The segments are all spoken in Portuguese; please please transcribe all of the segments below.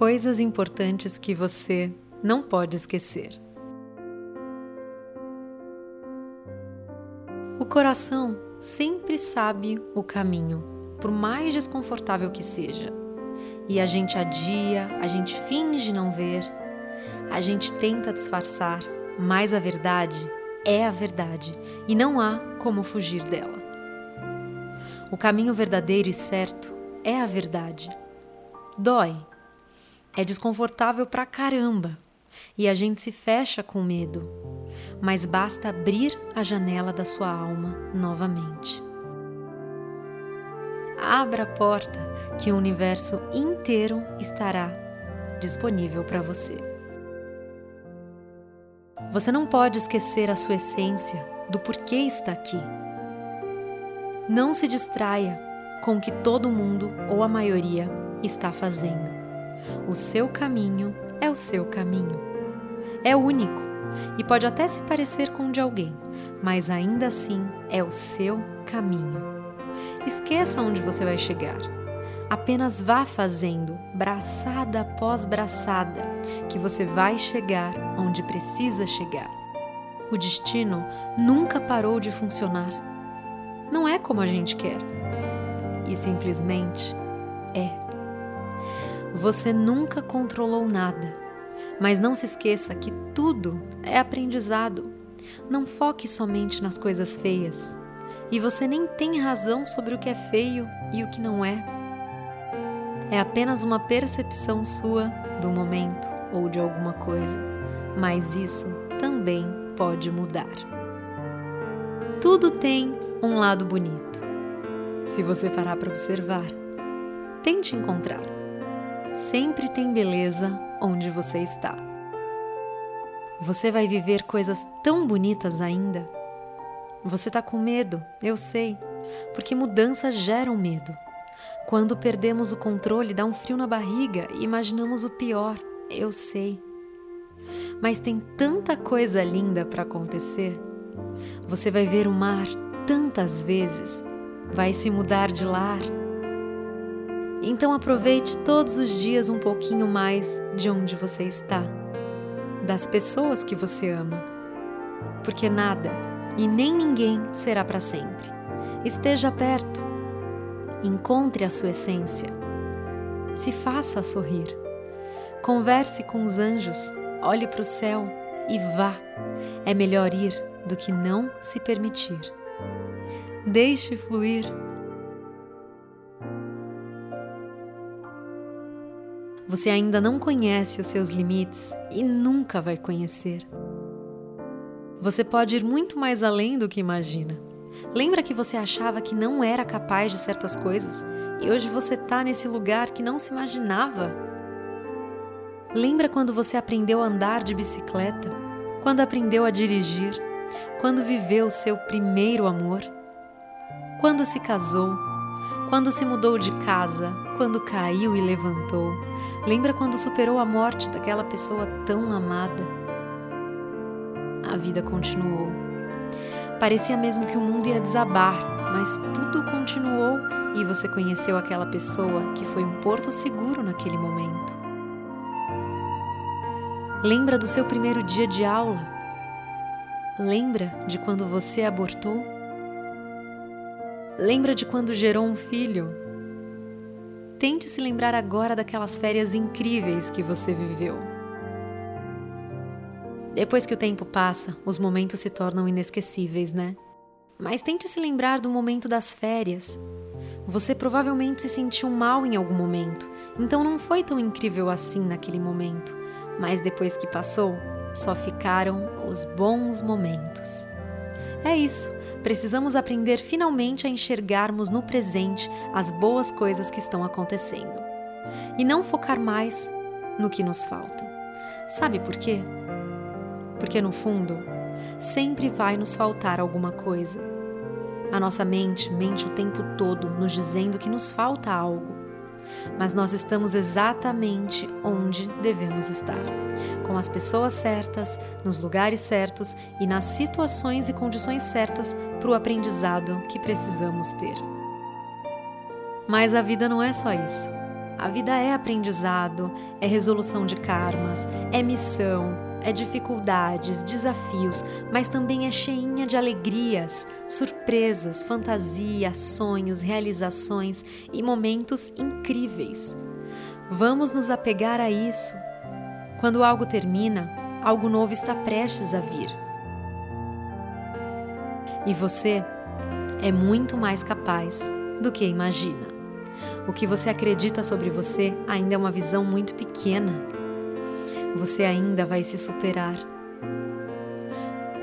Coisas importantes que você não pode esquecer. O coração sempre sabe o caminho, por mais desconfortável que seja. E a gente adia, a gente finge não ver, a gente tenta disfarçar, mas a verdade é a verdade e não há como fugir dela. O caminho verdadeiro e certo é a verdade. Dói. É desconfortável pra caramba e a gente se fecha com medo, mas basta abrir a janela da sua alma novamente. Abra a porta que o universo inteiro estará disponível para você. Você não pode esquecer a sua essência, do porquê está aqui. Não se distraia com o que todo mundo ou a maioria está fazendo. O seu caminho é o seu caminho. É único e pode até se parecer com o de alguém, mas ainda assim é o seu caminho. Esqueça onde você vai chegar. Apenas vá fazendo, braçada após braçada, que você vai chegar onde precisa chegar. O destino nunca parou de funcionar. Não é como a gente quer. E simplesmente é. Você nunca controlou nada mas não se esqueça que tudo é aprendizado. Não foque somente nas coisas feias. E você nem tem razão sobre o que é feio e o que não é. É apenas uma percepção sua do momento ou de alguma coisa, mas isso também pode mudar. Tudo tem um lado bonito. Se você parar para observar, tente encontrar. Sempre tem beleza onde você está. Você vai viver coisas tão bonitas ainda. Você está com medo, eu sei, porque mudanças geram medo. Quando perdemos o controle, dá um frio na barriga e imaginamos o pior, eu sei. Mas tem tanta coisa linda para acontecer. Você vai ver o mar tantas vezes, vai se mudar de lar então aproveite todos os dias um pouquinho mais de onde você está, das pessoas que você ama. Porque nada e nem ninguém será para sempre. Esteja perto. Encontre a sua essência. Se faça sorrir. Converse com os anjos, olhe para o céu e vá. É melhor ir do que não se permitir. Deixe fluir Você ainda não conhece os seus limites e nunca vai conhecer. Você pode ir muito mais além do que imagina. Lembra que você achava que não era capaz de certas coisas e hoje você está nesse lugar que não se imaginava? Lembra quando você aprendeu a andar de bicicleta? Quando aprendeu a dirigir? Quando viveu seu primeiro amor? Quando se casou? Quando se mudou de casa? Quando caiu e levantou? Lembra quando superou a morte daquela pessoa tão amada? A vida continuou. Parecia mesmo que o mundo ia desabar, mas tudo continuou e você conheceu aquela pessoa que foi um porto seguro naquele momento. Lembra do seu primeiro dia de aula? Lembra de quando você abortou? Lembra de quando gerou um filho? Tente se lembrar agora daquelas férias incríveis que você viveu. Depois que o tempo passa, os momentos se tornam inesquecíveis, né? Mas tente se lembrar do momento das férias. Você provavelmente se sentiu mal em algum momento, então não foi tão incrível assim naquele momento. Mas depois que passou, só ficaram os bons momentos. É isso. Precisamos aprender finalmente a enxergarmos no presente as boas coisas que estão acontecendo e não focar mais no que nos falta. Sabe por quê? Porque no fundo, sempre vai nos faltar alguma coisa. A nossa mente mente o tempo todo nos dizendo que nos falta algo mas nós estamos exatamente onde devemos estar, com as pessoas certas, nos lugares certos e nas situações e condições certas para o aprendizado que precisamos ter. Mas a vida não é só isso. A vida é aprendizado, é resolução de karmas, é missão, é dificuldades, desafios, mas também é cheinha de alegrias, surpresas, fantasias, sonhos, realizações e momentos incríveis. Vamos nos apegar a isso. Quando algo termina, algo novo está prestes a vir. E você é muito mais capaz do que imagina. O que você acredita sobre você ainda é uma visão muito pequena. Você ainda vai se superar.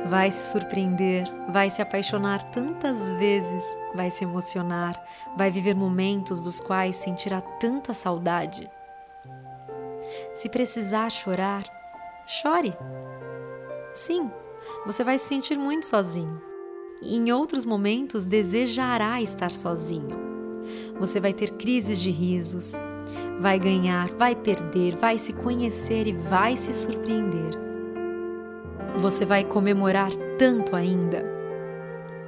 Vai se surpreender, vai se apaixonar tantas vezes, vai se emocionar, vai viver momentos dos quais sentirá tanta saudade. Se precisar chorar, chore. Sim, você vai se sentir muito sozinho. E em outros momentos desejará estar sozinho. Você vai ter crises de risos, vai ganhar, vai perder, vai se conhecer e vai se surpreender. Você vai comemorar tanto ainda.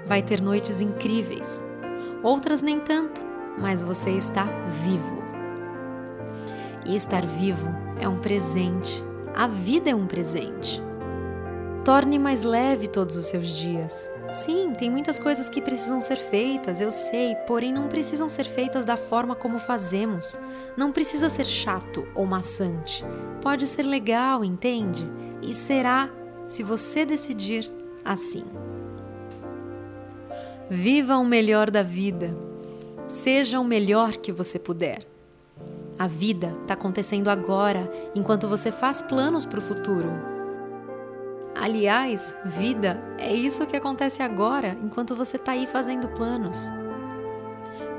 Vai ter noites incríveis, outras nem tanto, mas você está vivo. E estar vivo é um presente, a vida é um presente. Torne mais leve todos os seus dias. Sim, tem muitas coisas que precisam ser feitas, eu sei, porém não precisam ser feitas da forma como fazemos. Não precisa ser chato ou maçante. Pode ser legal, entende? E será se você decidir assim. Viva o melhor da vida. Seja o melhor que você puder. A vida está acontecendo agora, enquanto você faz planos para o futuro. Aliás, vida é isso que acontece agora enquanto você está aí fazendo planos.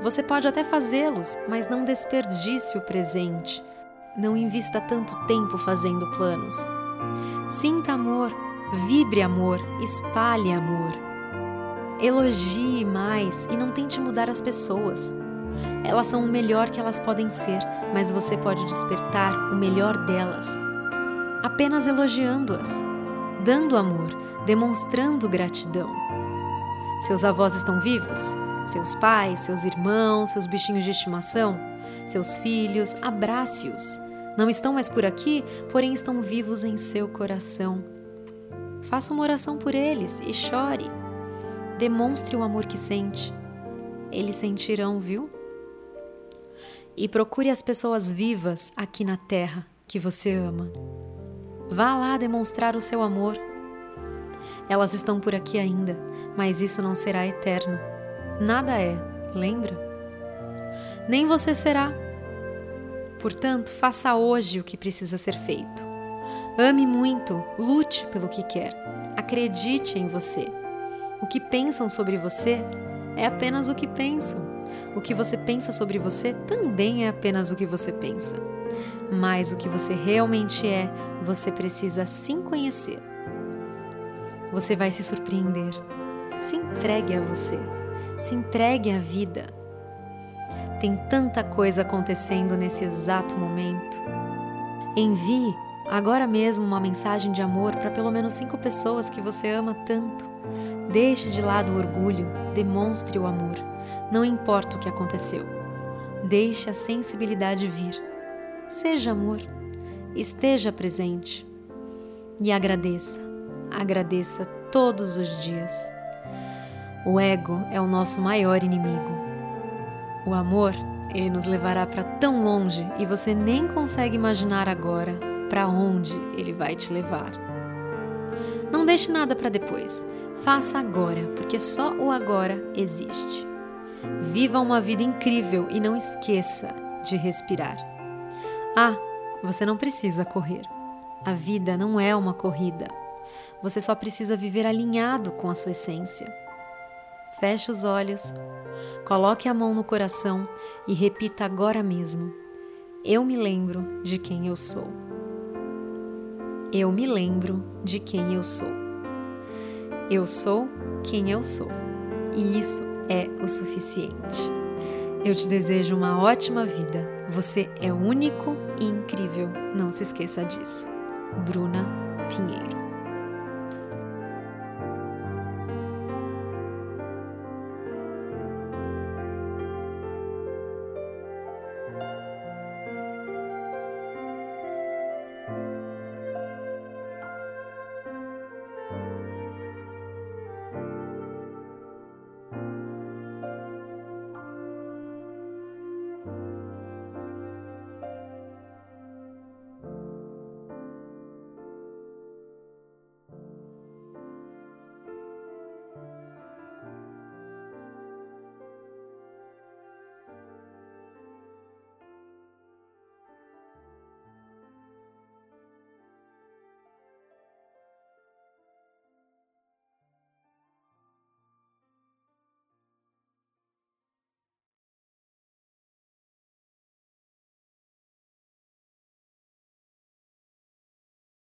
Você pode até fazê-los, mas não desperdice o presente. Não invista tanto tempo fazendo planos. Sinta amor, vibre amor, espalhe amor. Elogie mais e não tente mudar as pessoas. Elas são o melhor que elas podem ser, mas você pode despertar o melhor delas. Apenas elogiando-as dando amor, demonstrando gratidão. Seus avós estão vivos? Seus pais, seus irmãos, seus bichinhos de estimação? Seus filhos, abrace-os. Não estão mais por aqui, porém estão vivos em seu coração. Faça uma oração por eles e chore. Demonstre o amor que sente. Eles sentirão, viu? E procure as pessoas vivas aqui na terra que você ama. Vá lá demonstrar o seu amor. Elas estão por aqui ainda, mas isso não será eterno. Nada é, lembra? Nem você será. Portanto, faça hoje o que precisa ser feito. Ame muito, lute pelo que quer, acredite em você. O que pensam sobre você é apenas o que pensam. O que você pensa sobre você também é apenas o que você pensa mas o que você realmente é, você precisa sim conhecer. Você vai se surpreender. Se entregue a você. Se entregue à vida. Tem tanta coisa acontecendo nesse exato momento. Envie agora mesmo uma mensagem de amor para pelo menos cinco pessoas que você ama tanto. Deixe de lado o orgulho, demonstre o amor. Não importa o que aconteceu. Deixe a sensibilidade vir Seja amor, esteja presente e agradeça, agradeça todos os dias. O ego é o nosso maior inimigo. O amor, ele nos levará para tão longe e você nem consegue imaginar agora para onde ele vai te levar. Não deixe nada para depois. Faça agora, porque só o agora existe. Viva uma vida incrível e não esqueça de respirar. Ah, você não precisa correr. A vida não é uma corrida. Você só precisa viver alinhado com a sua essência. Feche os olhos, coloque a mão no coração e repita agora mesmo: Eu me lembro de quem eu sou. Eu me lembro de quem eu sou. Eu sou quem eu sou. E isso é o suficiente. Eu te desejo uma ótima vida. Você é único e incrível. Não se esqueça disso. Bruna Pinheiro.